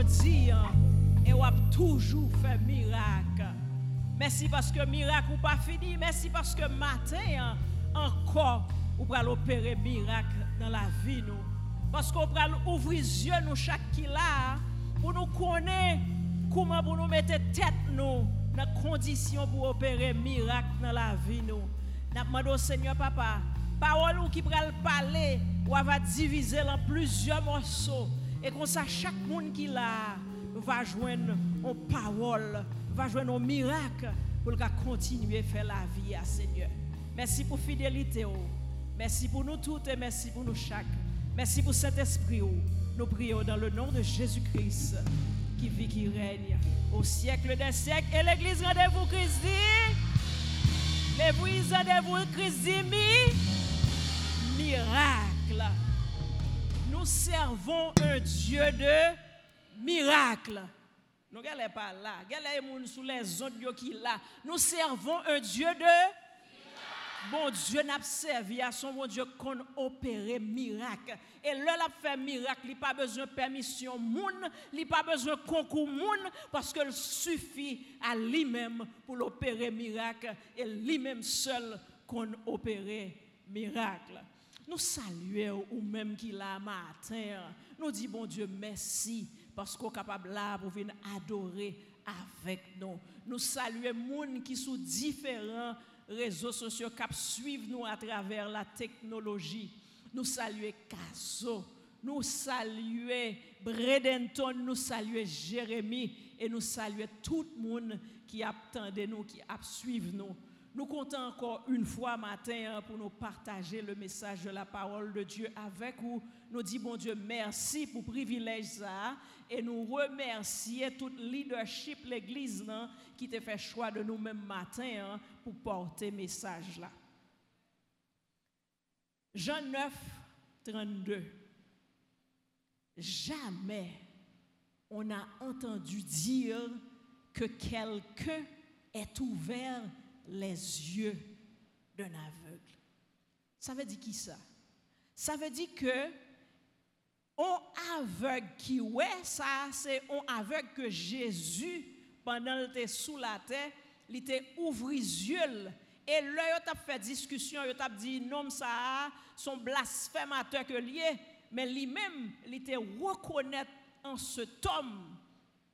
jodi hein, et toujours fait miracle. Merci parce que miracle ou pas fini. Merci parce que matin hein, encore ou pour opérer miracle dans la vie nous. Parce qu'on va ouvrir les yeux nous chaque qui là pour nous connaître comment pour nous mettre tête nous dans condition pour opérer miracle dans la vie nous. N'a au Seigneur papa, parole ou qui pral parler ou va diviser en plusieurs morceaux et comme ça chaque monde qui là va joindre une parole, va joindre un miracle pour continuer à faire la vie à Seigneur. Merci pour fidélité. Oh. Merci pour nous toutes et merci pour nous chaque. Merci pour cet esprit. Oh. Nous prions dans le nom de Jésus-Christ qui vit, qui règne au siècle des siècles. Et l'église rendez-vous Christ dit. L'église rendez-vous Christ. Miracle. Nous servons un Dieu de miracle. Nous n'allons pas là. Nous sous les là. Nous servons un Dieu de bon Dieu n'a servi à son bon Dieu qu'on opère miracle. Et là, a fait miracle, il n'a pas besoin de permission il n'a pas besoin de concours moun, parce qu'il suffit à lui-même pour l'opérer miracle, et lui-même seul qu'on opère miracle. Nous saluons ou même qui l'a matin. Nous disons, bon Dieu, merci, parce qu'on est capable là pour venir adorer avec nous. Nous saluons les gens qui sont différents réseaux sociaux qui suivent nous à travers la technologie. Nous saluons Caso, nous saluons Bredenton, nous saluons Jérémie et nous saluons tout le monde qui attendait nous, qui suivi nous. Nous comptons encore une fois matin hein, pour nous partager le message de la parole de Dieu avec vous. Nous disons, bon Dieu, merci pour le privilège ça et nous remercions tout le leadership, l'église qui t'a fait choix de nous-mêmes matin hein, pour porter message là. Jean 9, 32. Jamais on a entendu dire que quelqu'un est ouvert les yeux d'un aveugle. Ça veut dire qui ça? Ça veut dire que on aveugle qui ouais ça c'est on aveugle que Jésus pendant qu'il était sous la terre, il était les yeux et là il a fait discussion, il a dit non ça son blasphémateur que lié mais lui-même il était reconnaître en cet homme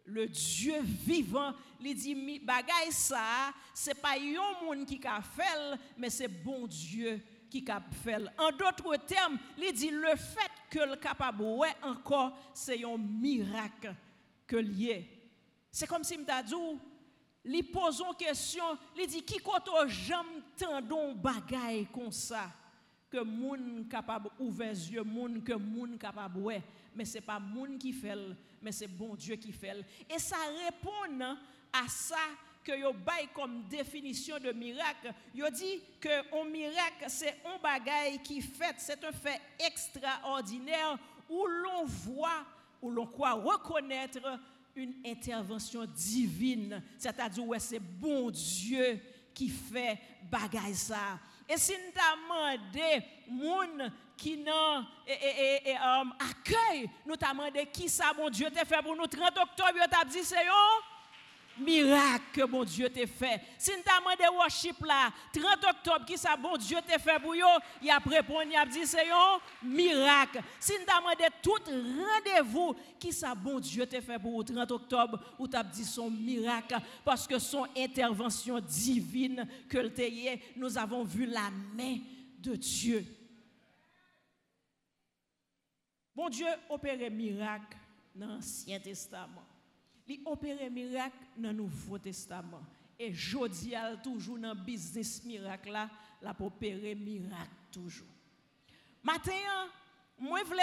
le Dieu vivant, il dit bagay ça, c'est pas yon monde qui a fait, mais c'est bon Dieu qui a fait. En d'autres termes, il dit le fait que le capable encore, c'est un miracle que lié. C'est comme si m'ta dit li pose une question, il dit qui koto jamais tendon bagay comme ça? Que moun capable ouvrir les yeux, moun que moun capable ouais, mais c'est pas moun qui fait mais c'est bon Dieu qui fait. Et ça répond à ça que yo bail comme définition de miracle. Yo dit que un miracle c'est un bagage qui fait, c'est un fait extraordinaire où l'on voit, où l'on croit reconnaître une intervention divine. C'est-à-dire ouais c'est bon Dieu qui fait ça. E sin ta mande moun ki nan e, e, e, e um, akèy, nou ta mande ki sa moun Diyo te fè pou nou. 30 oktob yo ta bdi se yo, miracle que mon Dieu t'a fait. Si nous demandé worship là, 30 octobre, qui ça, bon Dieu t'a fait pour vous, il a répondu, il a dit c'est un miracle. Si nous demandé tout rendez-vous, qui ça, bon Dieu t'a fait pour vous, 30 octobre, ou as dit son miracle, parce que son intervention divine que le nous avons vu la main de Dieu. Bon Dieu opère miracle dans l'Ancien Testament. Il opère miracle dans le Nouveau Testament. Et jodi a toujours dans le business miracle là, la opérer miracle toujours. Maintenant, moi je voulais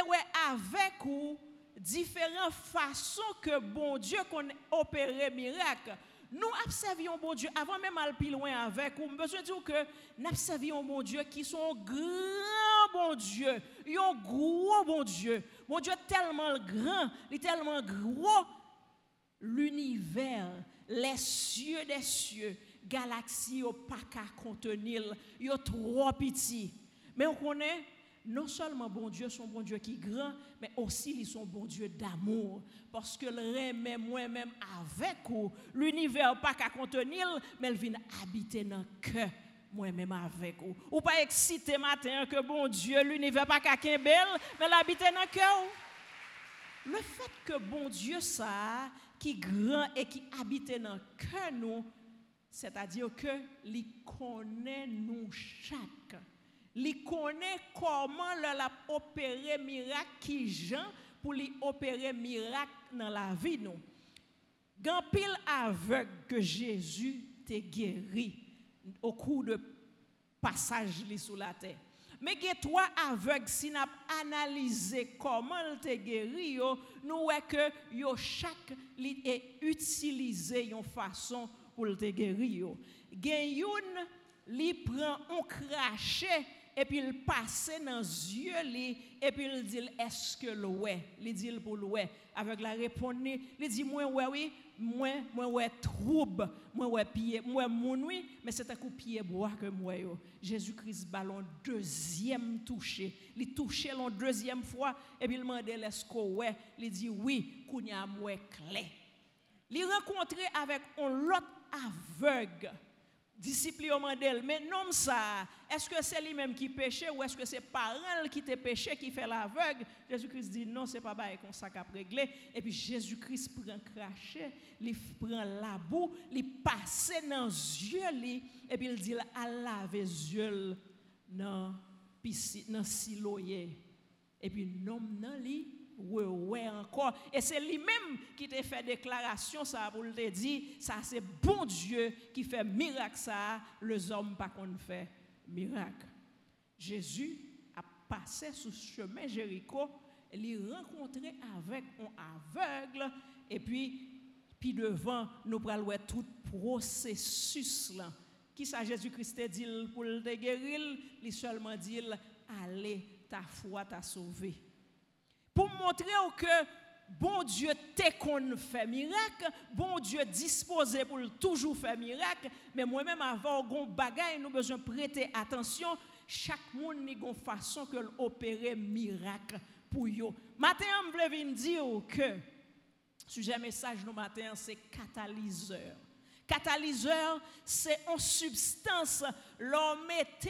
avec vous différentes façons que bon Dieu qu'on opère miracle. Nous observions bon Dieu avant même aller plus loin avec vous. Besoin dire que nous observions bon Dieu qui sont grand bon Dieu, un gros bon Dieu. Mon Dieu tellement grand, il est tellement gros. L'univers, les cieux des cieux, galaxies pas qu'à contenir, yo trop petit. Mais on connaît non seulement bon Dieu, son bon Dieu qui est grand, mais aussi il son bon Dieu d'amour. Parce que le remet moi-même avec vous. L'univers pas qu'à contenir, mais il vient habiter dans le cœur moi-même avec vous. Ou pas excité matin que bon Dieu, l'univers pas qu'à belle, mais l'habiter dans le cœur. Le fait que bon Dieu ça, qui grand et qui habite dans cœur nous, c'est-à-dire que il connaît nous chaque. Il connaît comment l'a opérer miracle qui Jean pour lui opérer miracle dans la vie nous. Gan pile aveugle que Jésus t'a guéri au cours de passage sous la terre. Me ge twa avek sin ap analize koman lte geri yo, nou weke yo chak li e utilize yon fason pou lte geri yo. Gen yon li pren on krashe et puis il passe dans les yeux et puis il dit est-ce que le ouais il dit pour le avec la réponse il dit moi ouais oui moi moi ouais trouble moi ouais pied moi oui mais c'est un coup pied bois que moi yo. Jésus-Christ ballon deuxième touché. Il touché la deuxième fois et puis il demande est-ce que ouais il dit oui kounya moi clé. Il rencontré avec un autre aveugle disciple mandel mais non ça est-ce que c'est lui-même qui péchait ou est-ce que c'est parents qui te péché qui fait l'aveugle? Jésus-Christ dit non c'est pas bail comme ça qu'a réglé et puis Jésus-Christ prend crachet il prend la boue il passe dans les yeux et puis il dit à laver les yeux dans piscine dans siloyer. Et puis non non li ouais, ouais encore. Et c'est lui-même qui t'a fait déclaration ça pour te dire, ça c'est bon Dieu qui fait miracle ça, les hommes pas qu'on fait miracle. Jésus a passé sous chemin Jéricho, il rencontré avec un aveugle et puis puis devant nous prenons tout processus là. Qui ça Jésus-Christ dit pour le guérir, il seulement dit allez ta foi t'a sauvé montrer que bon Dieu t'es qu'on fait miracle, bon Dieu disposé pour toujours faire miracle, mais moi-même avant gon bagaille nous besoin prêter attention, chaque monde a une façon que opérer miracle pour yo. Matin on veut dire que sujet message nous matin c'est catalyseur. Catalyseur, c'est une substance, l'homme est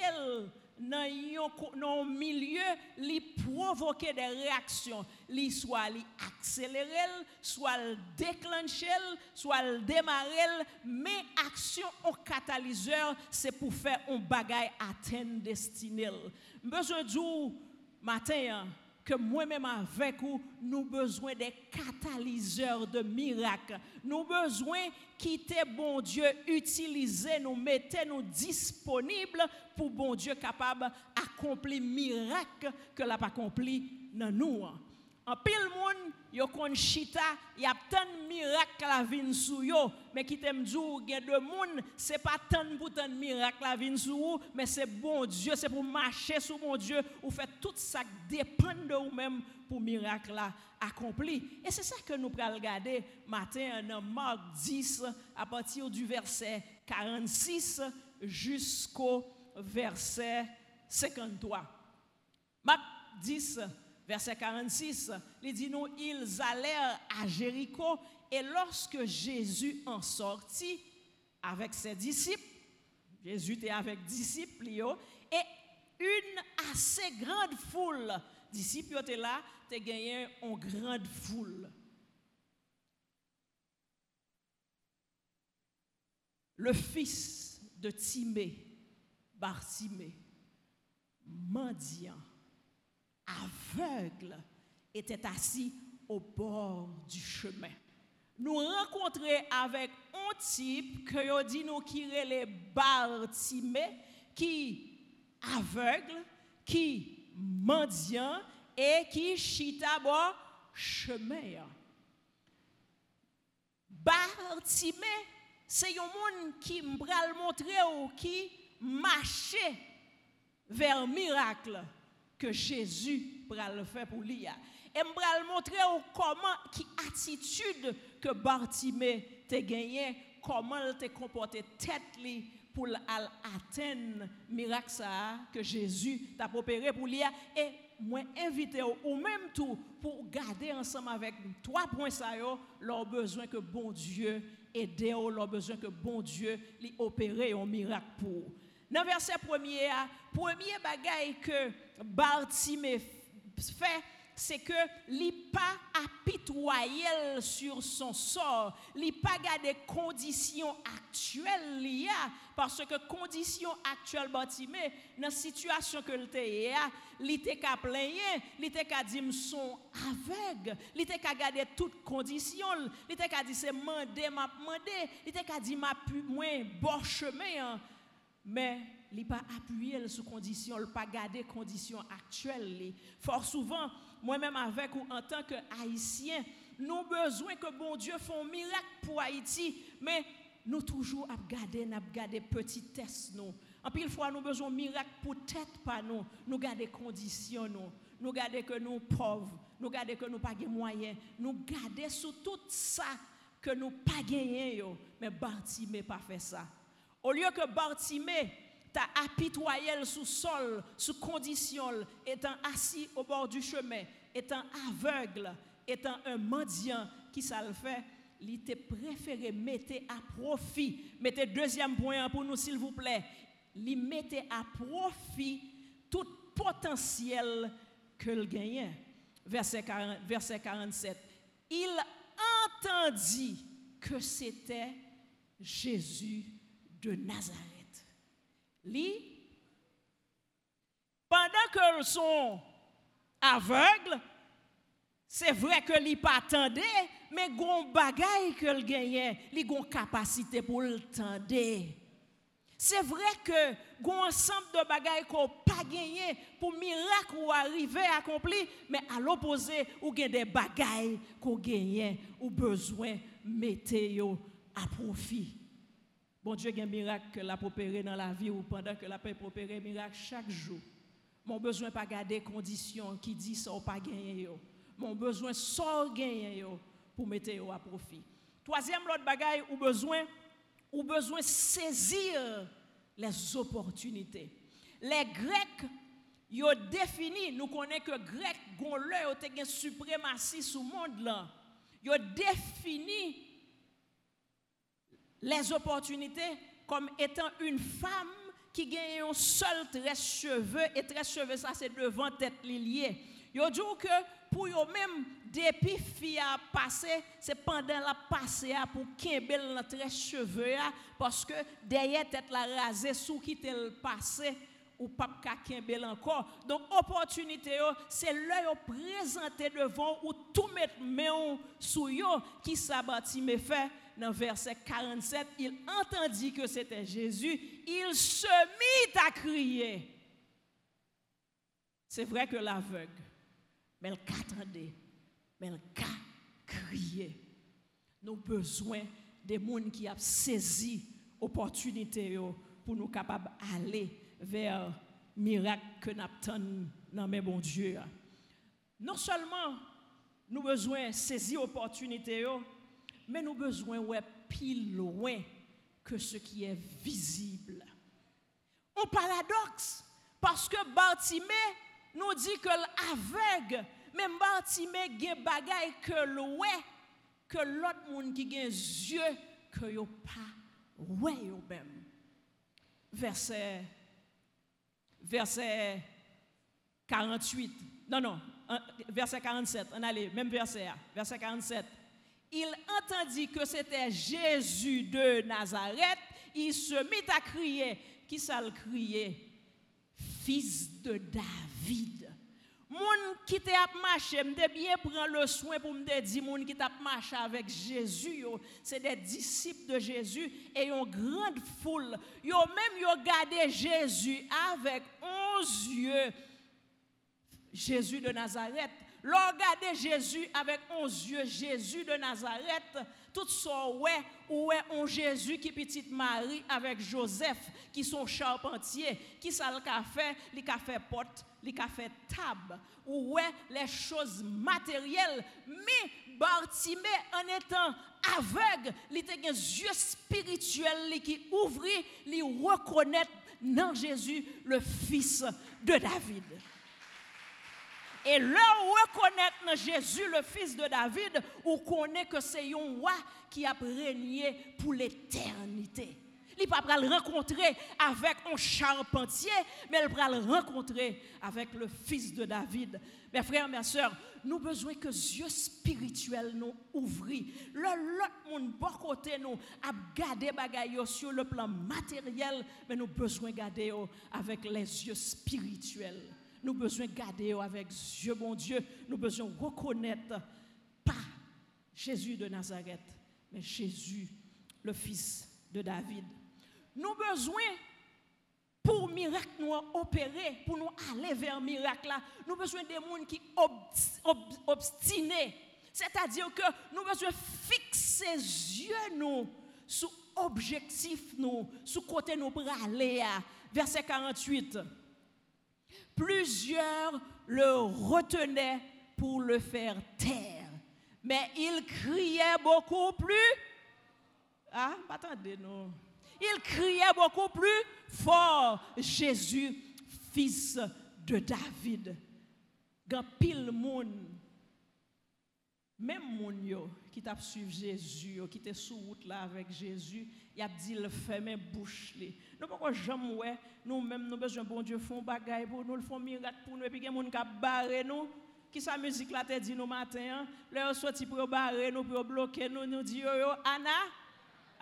dans un milieu li provoquer des réactions soit li accélérer soit déclencher soit démarrer mais action au catalyseur c'est pour faire un bagage atteindre destinée besoin du matin que moi-même avec vous, nous besoin des catalyseurs de miracles. Nous besoin quitter bon Dieu, utiliser, nous mettre nous disponibles pour bon Dieu capable d'accomplir miracle que l'a accompli dans nous. En pile monde, yo kon chita, y a tant de miracles la vie sou yo, mais qui t'aime gen de c'est pas tant de miracles la vie sou mais c'est bon Dieu, c'est pour marcher sous bon Dieu ou fait tout ça dépend de vous même pour miracle accompli. Et c'est ça que nous pral regarder matin dans Marc 10 à partir du verset 46 jusqu'au verset 53. Marc 10 verset 46, il dit nous, ils allèrent à Jéricho et lorsque Jésus en sortit avec ses disciples, Jésus était avec disciples et une assez grande foule, disciples étaient là, tu gagné une grande foule. Le fils de Timée, Bartimée, mendiant, aveugle était assis au bord du chemin. Nous rencontrons avec un type que nous dit nous qui les Bartimée, qui aveugle, qui mendiant et qui chita bord chemin. Bartimée, c'est un monde qui m'a montré ou qui marchait vers miracle que Jésus le faire pour lui. Et je vais montrer comment, qui attitude que Bartimée t'a gagné, comment il t'a comporté tête pour atteindre miracle ça que Jésus t'a opéré pour lui et moi invité ou même tout pour garder ensemble avec trois points ça yo leur besoin que bon Dieu aide leur besoin que bon Dieu lui opérer un miracle pour dans verset premier premier bagaille que Bartimée fait c'est que li pas apitoyé sur son sort, li pas des conditions actuelles liées parce que conditions actuelles bâtimées dans situation que le était li te ka plaigner, li te ka dit son aveugle, li te ka garder toutes conditions, li te ka dit c'est mandé m'a mandé, li te ka dit m'a pu moins bon chemin mais il pas appuyé sur condition, il pas garder conditions actuelles. Fort souvent moi-même avec ou en tant que haïtien, nous besoin que bon Dieu un miracle pour Haïti, mais nous toujours à garder, à garder petit test nous. En pile fois nous besoin miracle pour tête pas nous, nous garder conditions nous. Nous garder que nous pauvres, nous garder que nous pas de moyens, nous garder sur tout ça que nous pas gagné mais Bartimée pas fait ça. Au lieu que Bartimée t'a apitoyé sous sol, sous condition, étant assis au bord du chemin, étant aveugle, étant un mendiant, qui ça le fait? Il était préféré mettre à profit. Mettez deuxième point pour nous, s'il vous plaît. Il mettait à profit tout potentiel que le gagnait. Verset, verset 47. Il entendit que c'était Jésus de Nazareth pendant qu'ils sont aveugles, c'est vrai que li pas attendait, mais gon bagay que le gagnait, li gon capacité pour le tendre. C'est vrai que gon ensemble de bagailles qu'on pas gagné pour miracle ou arriver à accomplir, mais à l'opposé, ou gen des bagailles qu'on gagne ou besoin mettre à profit. Bon Dieu, il y a un miracle l'a opéré dans la vie ou pendant que la peut opérer miracle chaque jour. Mon besoin pas garder conditions qui dit ça ou pas gagner Mon besoin sort gagner pour mettre à profit. Troisième l'autre bagaille ou besoin ou besoin saisir les opportunités. Les Grecs ont défini, nous connaissons que les Grecs ont une suprématie le monde là. Ont défini les opportunités comme étant une femme qui gagne un seul tresse cheveux et tresse cheveux ça c'est devant tête liée. Yo dit que pour eux même depuis fille a passé c'est pendant la passé pour belle la tresse cheveux parce que derrière tête la rasée sous qui le passé ou pas belle encore. Donc opportunité c'est l'œil présenté devant ou tout mettre main sous yo qui s'abattit me fait dans verset 47, il entendit que c'était Jésus, il se mit à crier. C'est vrai que l'aveugle, mais elle attendait, mais elle crié. Nous besoin des gens qui ont saisi l'opportunité pour nous capables d'aller vers le miracle que nous avons dans mes bon Dieu. Non seulement nous besoin de saisir l'opportunité, mais nous besoin de plus loin que ce qui est visible. Un paradoxe, parce que Bartimée nous dit que l'aveugle, même Bartimée des bagailles que loin que l'autre monde qui a des yeux que yo pas ouais même. Verset verset 48. Non non, verset 47. On allait même verset verset 47 il entendit que c'était Jésus de Nazareth, il se mit à crier. Qui ça le Fils de David. Moun qui t'a marché, m'te bien prendre le soin pour me dire moun qui t'a marché avec Jésus, c'est des disciples de Jésus et une grande foule. Yo même yo gardé Jésus avec onze yeux. Jésus de Nazareth Regardez Jésus avec onze yeux, Jésus de Nazareth, tout ça, ouais, ou ouais, on Jésus qui petite Marie avec Joseph, qui sont charpentiers, qui ça le fait, les fait porte, les fait table, ou ouais, les choses matérielles, mais Bartimée en étant aveugle, il était un yeux spirituel qui ouvrit, il reconnaît dans Jésus le fils de David. Et là, reconnaître Jésus le fils de David, on connaît que c'est un roi qui a régné pour l'éternité. Il ne pas le rencontrer avec un charpentier, mais il va le rencontrer avec le fils de David. Mes frères, mes soeurs, nous avons besoin que les yeux spirituels nous ouvrent. L'autre monde, bon côté, nous a gardé sur le plan matériel, mais nous besoin de garder avec les yeux spirituels. Nous besoin de garder avec Dieu, bon Dieu. Nous besoin reconnaître pas Jésus de Nazareth, mais Jésus, le fils de David. Nous besoin pour miracle nous opérer, pour nous aller vers miracle là, nous besoin des gens qui obstinés. C'est-à-dire que nous besoin fixer yeux nous sur objectif nous, sur côté nous pour verset 48. Plusieurs le retenaient pour le faire taire, mais il criait beaucoup plus. Ah, attendez, non il criait beaucoup plus fort, Jésus, fils de David. Pile monde, même moun yo qui t'a suivi Jésus, qui était sous route là avec Jésus, il a dit le fermer bouche li. Nous pas jamais ouais, nous même nous besoin bon Dieu font bagaille pour nous, le font miracle pour nous et puis il y a qui barrer nous. Qui sa musique là te dit nous matin, là sorti pour barrer nous pour bloquer nous, nous dit yo yo Anna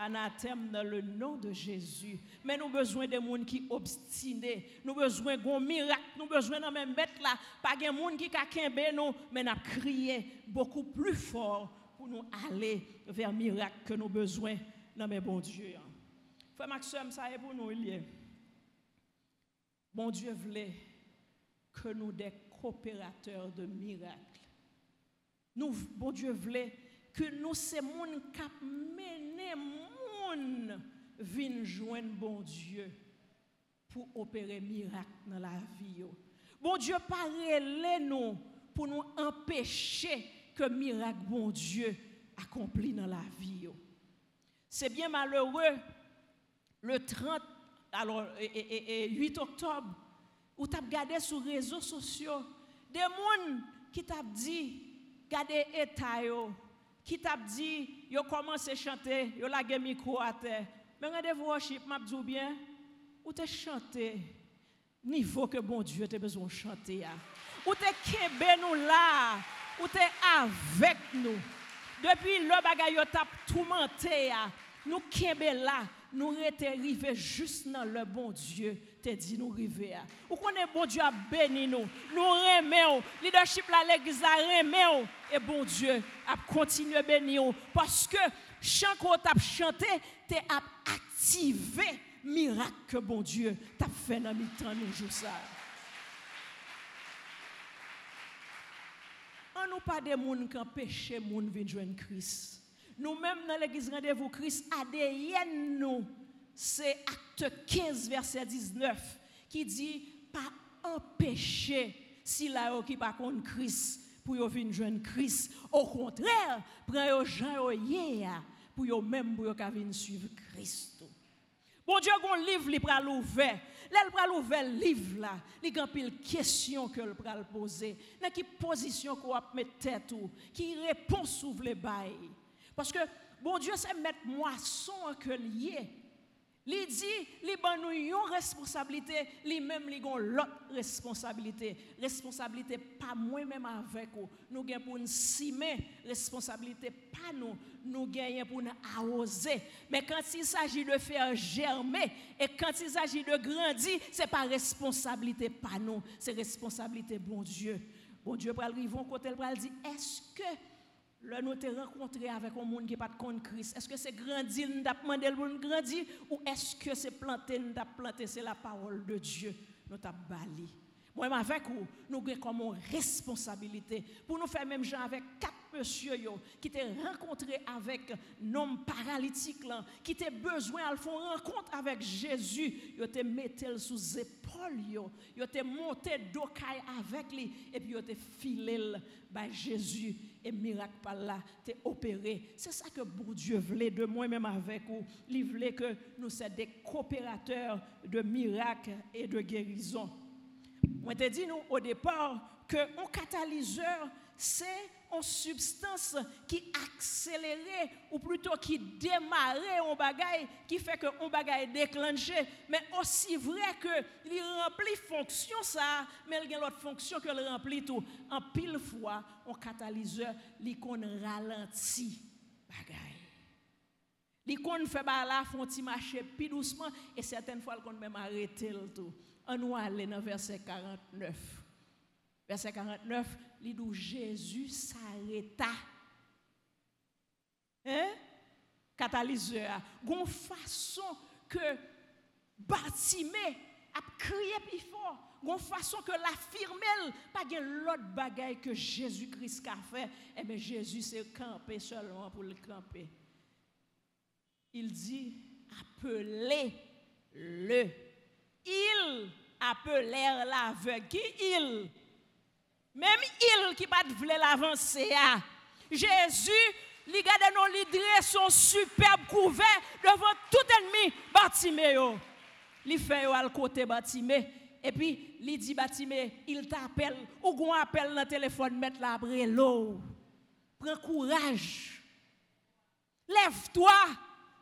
anathème dans le nom de Jésus. Mais nous avons besoin de gens qui obstinés. Nous avons besoin d'un miracle. Nous avons besoin de mettre là. Pas de gens qui ont nous, mais nous crié beaucoup plus fort pour nous aller vers le miracle que nous avons besoin dans mes bon Dieu. Frère Maxime, ça est pour nous. Bon Dieu voulait que nous des coopérateurs de miracles. Nous, bon Dieu voulait que nous, ces gens qui mener moun vin joindre bon Dieu pour opérer miracle dans la vie. Bon Dieu parle nous pour nous empêcher que miracle bon Dieu accompli dans la vie. C'est bien malheureux le 30 alors et, 8 octobre où tu as regardé sur les réseaux sociaux des gens qui t'ont dit regardez état qui t'a dit, yo commence à chanter, yo la micro à terre. Mais rendez-vous worship, m'a dit bien, ou te chanter niveau que bon Dieu te besoin de chanter. Ou te kebe nous là, ou te avec nous. Depuis le bagay yo t'a tourmenté, nous kebe là, nou rete rive just nan le bon Diyo te di nou rive a. Ou konen bon Diyo a beni nou, nou reme ou, leadership la l'Eglisa reme ou, e bon Diyo ap kontinue beni ou, paske chan kon tap chante, te ap aktive mirak ke bon Diyo tap fe nan mitan nou jousa. An nou pa de moun kan peche moun vinjwen kris. Nous-mêmes dans l'église rendez-vous Christ, ADN nous c'est acte 15, verset 19, qui dit pas empêcher si la qui pas contre Christ pour venir joindre Christ. Au contraire, prend yo gens pour yo même pour suivre Christ. Bon Dieu, un livre li pral ouvert. L'elle pral ouvert livre là, li gan pile question que le pral poser. Dans qui position qu'on va mettre tête qui réponse ouvre les bail. Parce que bon Dieu c'est mettre moisson que lié il dit, li ban une responsabilité, li même li gon l'autre responsabilité. Responsabilité pas moi-même avec vous. Nous gagnons pour nous simer, responsabilité pas nous, nous gagnons pour nous arroser. Mais quand il s'agit de faire germer et quand il s'agit de grandir, c'est pas responsabilité pas nous, c'est responsabilité bon Dieu. Bon Dieu pral rivon côté pral dit est-ce que le nous te rencontré avec un monde qui pas de compte Christ. Est-ce que c'est grandir, nous avons demandé pour grandir ou est-ce que c'est planter, nous planté, c'est la parole de Dieu, nous avons bali. Moi, avec vous, nous avons comme responsabilité pour nous faire même gens avec quatre monsieur qui t'a rencontré avec un homme paralytique qui t'a besoin de faire rencontre avec Jésus, yo te metté sous épaules yo, yo te monté d'ocaille avec lui et puis yo te filé bah Jésus et miracle par là t'es opéré. C'est ça que bon Dieu voulait de moi-même avec vous. Il voulait que nous soyons des coopérateurs de miracles et de guérison. Moi, te dit nous au départ que un catalyseur, c'est une substance qui accélère ou plutôt qui démarre un bagage qui fait que un bagage déclenché. Mais aussi vrai que il remplit fonction ça mais il y a l'autre fonction que le remplit tout. En pile fois un catalyseur qu'on ralentit bagage qu'on fait ba là font marcher plus doucement et certaines fois qu'on même arrêter le tout. On nous aller dans verset 49 verset 49 il dit Jésus s'arrêta. Hein? Catalyseur. Gon façon que Bartimée a crié plus fort. Gon façon que la firmelle pas gen l'autre bagaille que Jésus-Christ a fait. Eh bien Jésus s'est campé seulement pour le camper. Il dit appelez-le. Il appelèrent l'aveugle. Qui il? Même il qui pas voulu l'avancer. Jésus, il garde nos lidres son superbe couvert devant tout ennemi Bartimée. Il fait à côté Bartimée. Et puis, il dit Bartimée, il t'appelle, ou qu'on appelle dans le téléphone, mettre la l'eau. Prends courage. Lève-toi.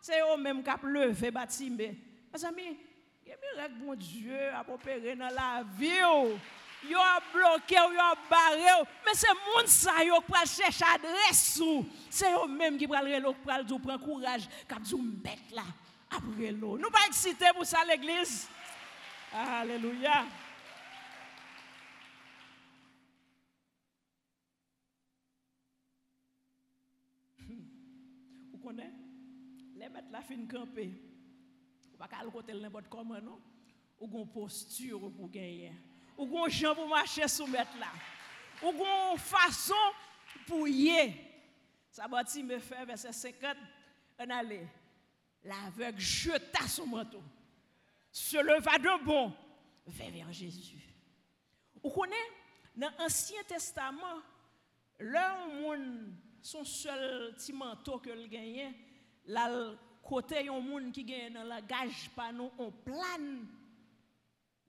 C'est eux même qui levé Bartimée. Mes amis, il y a miracle, bon Dieu, à opérer dans la vie yo a bloqué ou yo barré mais c'est moun sa yo pral chercher adresse ou c'est eux même qui pral relo pral dou prend courage cap dou bête là après l'eau nous pas excités pour ça l'église alléluia Vous connaissez les bêtes la fin camper. Ou pas qu'à le côté n'importe comment non. Ou gon posture pour gagner. Ou gon gens pour marcher sous mettre là. Ou gon façon pour y Ça bâti me fait verset 50 on allait. L'aveugle jeta son manteau. Se leva de bon vers Jésus. Vous connaissez dans l'Ancien Testament, leur monde son seul petit manteau que le gagnait, là côté un monde qui gagne dans la gage pas nous on plane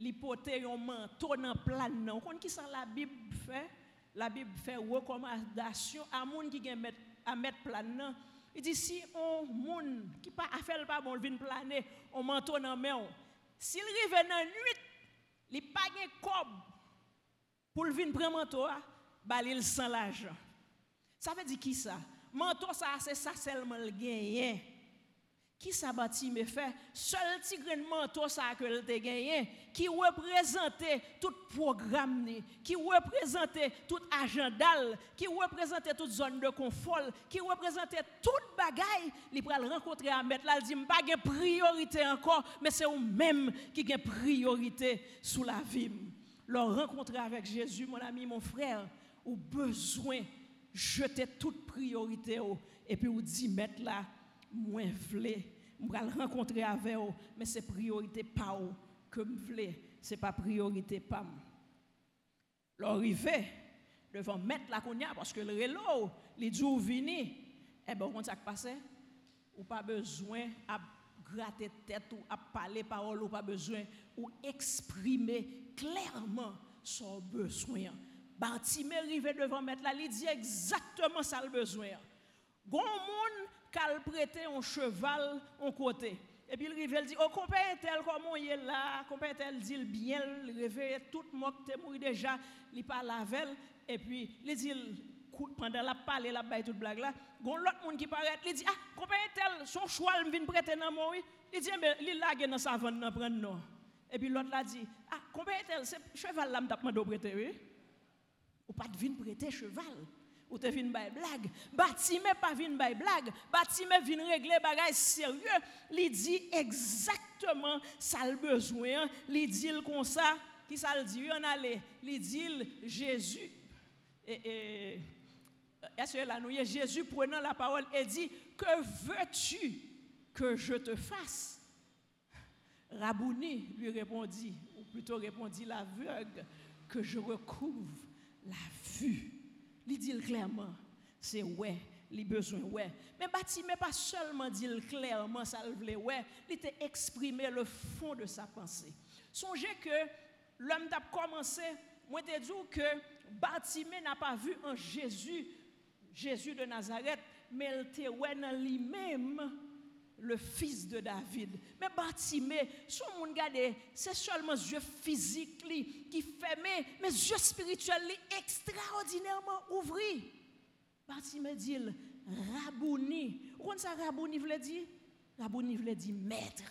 li pote yon manteau dans plan nan. Kon qui ça la Bible fait? La Bible fait recommandation à moun qui gen met à mettre plan nan. Il dit si on moun qui pas affaire pas bon vinn planer on manteau dans main. S'il rive dans nuit, li pas gen cob pour le vinn prendre manteau, bah il sans l'argent. Ça veut dire qui ça? Manteau ça c'est ça seulement le gagné qui ça bâti me seul petit grain de manteau ça que elle gagné. Qui représentait tout programme qui représentait tout agenda. Qui représentait toute zone de confort. Qui représentait toute bagaille. Il pral rencontrer à mettre là il dit pas de priorité encore mais c'est vous même qui a priorité sous la vie. Leur rencontrer avec Jésus mon ami mon frère ou besoin jeter toute priorité et puis vous dit mettre là moins vle, le rencontrer avec eux, mais c'est priorité pas eux que me vle, c'est pas priorité pas L'arrivée devant mettre la cognac parce que le relo, les jours vini, eh ben on ça passé, ou pas besoin à gratter tête ou à parler parole ou pas besoin ou exprimer clairement son besoin. Bartimée arrivé devant mettre là, il exactement ça le besoin. Gon qu'elle prêter un cheval en côté. Et puis il dit, oh, compère tel, comment il est là, compère tel dit bien, il réveille tout le monde qui mort déjà, il parle avec et puis il dit, pendant la parole, la baille toute blague là, gon l'autre monde qui paraît, il dit, ah, compère tel, son choix, il vient prêter dans moi, il dit, mais il l'a dans sa vente, dans prendre non. Et puis l'autre l'a dit, ah, compère tel, c'est cheval là, demandé prêter, oui? Ou pas de venir prêter cheval? Ou te vin bay blague. Batime pas vin bay blague. Batime vin régler bagay sérieux. Li exactement ça le besoin. Li comme ça. Qui ça le dit? On. Li Jésus. Et, et, Jésus prenant la parole et dit, que veux-tu que je te fasse? Rabouni lui répondit, ou plutôt répondit l'aveugle, que je recouvre la vue. Il dit clairement, c'est ouais, les besoins, ouais. Mais mais pas seulement dit clairement, ça le voulait, il était exprimé le fond de sa pensée. Songez que l'homme a commencé, moi te dit que Bartimée n'a pas vu un Jésus, Jésus de Nazareth, mais il était ouais dans lui-même le fils de David. Mais Bartimée, son monde gade, c'est seulement yeux physique qui fait mais yeux spirituels extraordinairement ouvris. Bartimée dit Rabouni. Vous ça Rabouni veut dire? Rabouni veut dire maître.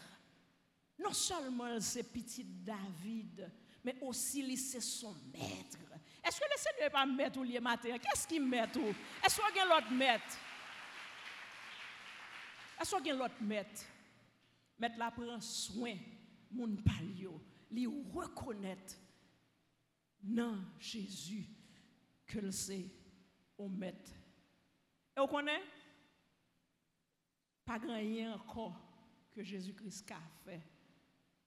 Non seulement c'est petit David, mais aussi c'est son maître. Est-ce que le Seigneur n'est pas maître ou lié matin? Qu'est-ce qu'il met Est-ce qu'il y a l'autre maître? Y a l'autre maître? Maître la prend soin, mon palio, lui reconnaître non Jésus que le c'est au maître. Et vous connaissez? Pas grand rien encore que Jésus-Christ a fait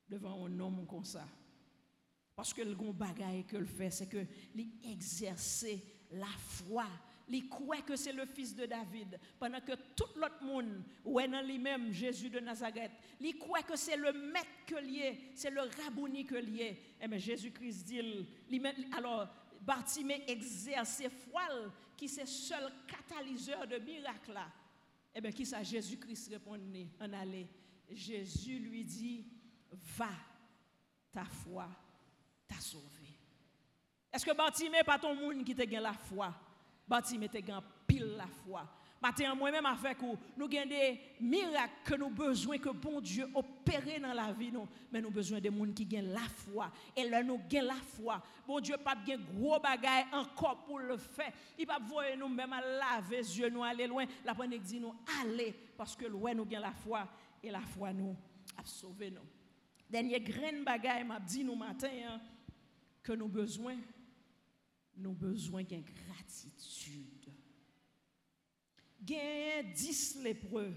devant un homme comme ça. Parce que le grand bagaille que le fait, c'est que exercer la foi. Il croit que c'est le fils de David. Pendant que tout l'autre monde, ou dans lui-même, Jésus de Nazareth, il croit que c'est le maître que lié, c'est le rabouni que lié. Et eh bien Jésus-Christ dit, alors Bartimée exerce foi, qui c'est seul catalyseur de miracle là. Eh bien qui ça Jésus-Christ répondit en aller. Jésus lui dit, va, ta foi t'a sauvé. Est-ce que Bartimée pas ton monde qui te gagne la foi? Bartimée te gagne pile la foi. Matin, moi-même, avec vous, nous avons des miracles que nous avons besoin que bon Dieu opère dans la vie. Nous. Mais nous avons besoin de gens qui ont la foi. Et là, nous avons la foi. Bon Dieu pas de gros bagaille encore pour le faire. Il pas voir nous même à laver les yeux, nous aller loin. La première dit nous aller parce que loin nous avons la foi. Et la foi nous a sauvé nous. Dernier grain bagaille m'a dit nous matin hein, que nous besoin nous besoin d'une gratitude. Gagne 10 lépreux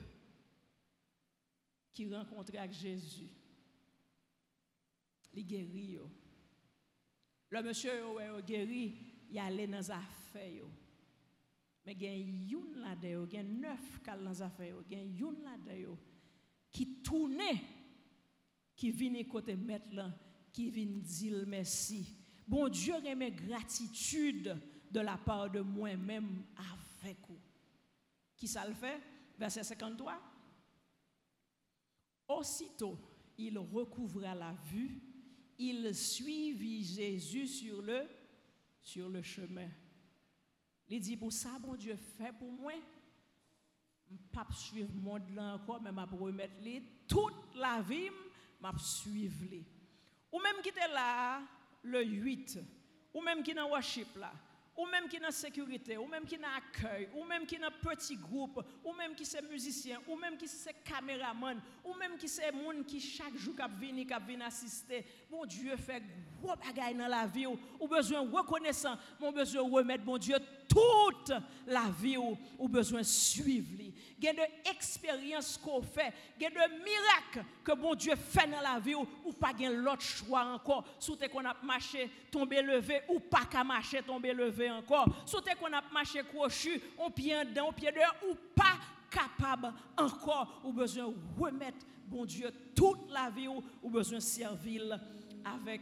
qui rencontrent avec Jésus. Les guéris. Le monsieur est guéri, il allé dans les affaires. Mais il y a une là-dedans, il y a neuf qui dans les affaires, il y a une qui tournait qui vient côté maître là, qui vient dire merci. Bon Dieu remet gratitude de la part de moi-même avec vous. Qui ça le fait? Verset 53. Aussitôt, il recouvra la vue, il suivit Jésus sur le, sur le chemin. Il dit, pour ça, bon Dieu fait pour moi, pas suivre le monde là encore, mais je remettre toute la vie m'a suivre Ou même qui était là le 8, ou même qui dans worship là, ou même qui dans sécurité, ou même qui dans accueil, ou même qui dans petit groupe, ou même qui c'est musicien, ou même qui c'est caméraman, ou même qui c'est monde qui chaque jour cap venir cap venir assister. Mon Dieu fait gros bagaille dans la vie ou, besoin reconnaissant, mon besoin remettre mon Dieu toute la vie ou, besoin suivre il y a de expériences qu'on fait, il y a de miracles que bon Dieu fait dans la vie ou, pas l'autre choix encore. Souté qu'on a marché, tombé levé ou pas qu'à marcher, tomber levé encore. Souté qu'on a marché crochu, on pied dedans, on pied dehors ou pas capable encore ou besoin remettre bon Dieu toute la vie ou, ou besoin servir avec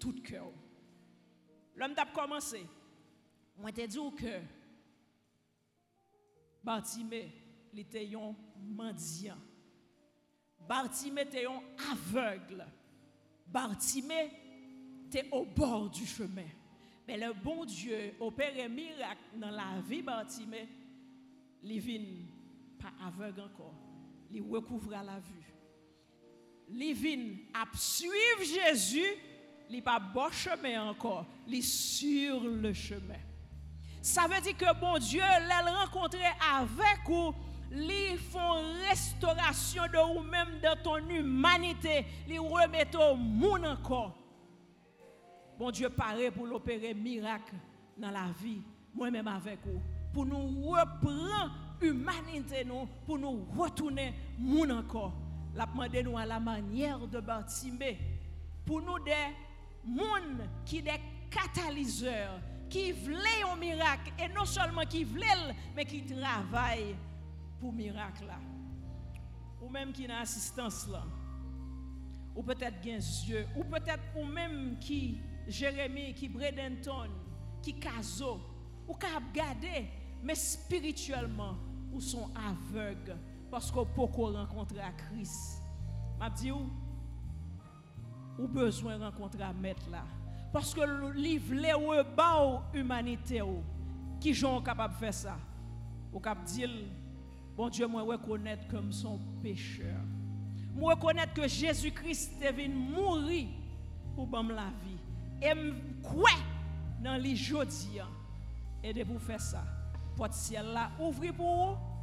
tout cœur. L'homme t'a commencé. Moi t'ai dit que Bartimée était un mendiant. Bartimée était un aveugle. Bartimée était au bord du chemin. Mais le bon Dieu opère un miracle dans la vie Bartimée. Il pas aveugle encore. Il recouvre la vue. Il vient à suivre Jésus. Il pas bon chemin encore. Il sur le chemin. Ça veut dire que bon Dieu l'a rencontré avec vous li font restauration de vous-même dans ton humanité, li remettent au monde encore. Bon Dieu paraît pour l'opérer miracle dans la vie, moi-même avec vous, pour nous reprendre humanité nous, pour nous retourner moun encore. La nous à la manière de Bartimée pour nous des moun qui des catalyseurs qui veulent un miracle et non seulement qui veulent mais qui travaillent pour miracle là. Ou même qui n'a assistance là. Ou peut-être bien yeux, ou peut-être ou même qui Jérémie, qui Bredenton, qui Caso, ou qui regarder mais spirituellement ou sont aveugles parce qu'on peut rencontrer à Christ? M'a dit ou ou besoin de rencontrer à mettre là? Parce que le livre les ou humanité qui sont capables de faire ça? Ou cap dire bon Dieu moi reconnaître comme son pécheur. Moi reconnaître que Jésus-Christ est venu mourir pour me la vie. Et quoi dans les jodi et de vous faire ça. Porte ciel là ouvrir pour vous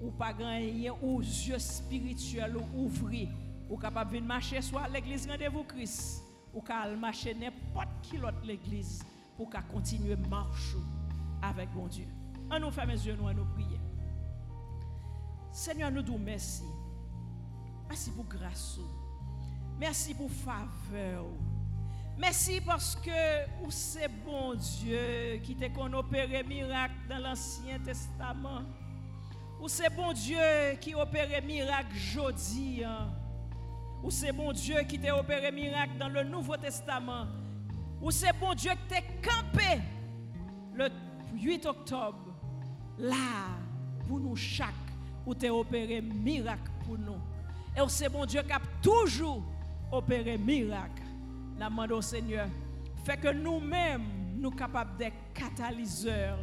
ou pas gagner aux yeux spirituels ouvrir ou capable de marcher soit l'église rendez-vous Christ ou capable marcher n'importe qui l'autre l'église pour qu'à continuer marcher avec bon Dieu. On nous ferme les yeux nous nous prier. Seigneur nous nous merci. Merci pour grâce. Merci pour faveur. Merci parce que c'est bon Dieu qui t'a opéré miracle dans l'Ancien Testament. Ou c'est bon Dieu qui opère miracle aujourd'hui. Hein? Ou c'est bon Dieu qui t'a opéré miracle dans le Nouveau Testament? Ou c'est bon Dieu qui t'a campé le 8 octobre. Là, pour nous chaque, ou t'a opéré miracle pour nous? Et c'est bon Dieu qui a toujours opéré miracle? La demande au Seigneur. Fait que nous-mêmes, nous sommes capables d'être catalyseurs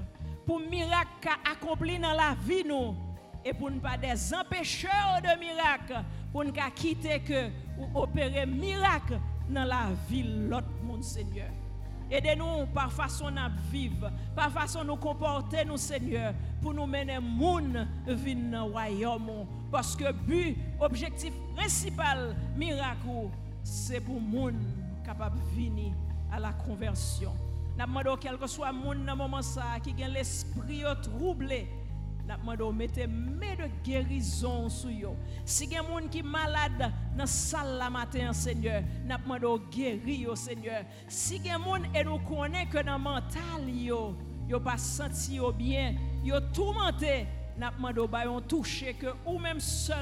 pour miracle accompli dans la vie nous et pour ne pas des empêcheurs de miracles pour ne pas quitter que ou opérer miracle dans la vie l'autre monde Seigneur. Aidez-nous par façon de vivre, par façon nous comporter, nous Seigneur, pour nous mener moun venir dans royaume. Parce que but, objectif principal, miracle, c'est pour moun capable venir à la conversion. N'a demandé quel que soit monde dans moment ça qui a l'esprit troublé. N'a demandé mettez main de guérison sur yo. Si a monde qui malade dans salle la matin Seigneur, n'a guérir Seigneur. Si a monde et nous connaît que dans mental yo, yo pas senti bien, yo tourmenté, n'a demandé ba toucher que ou même seul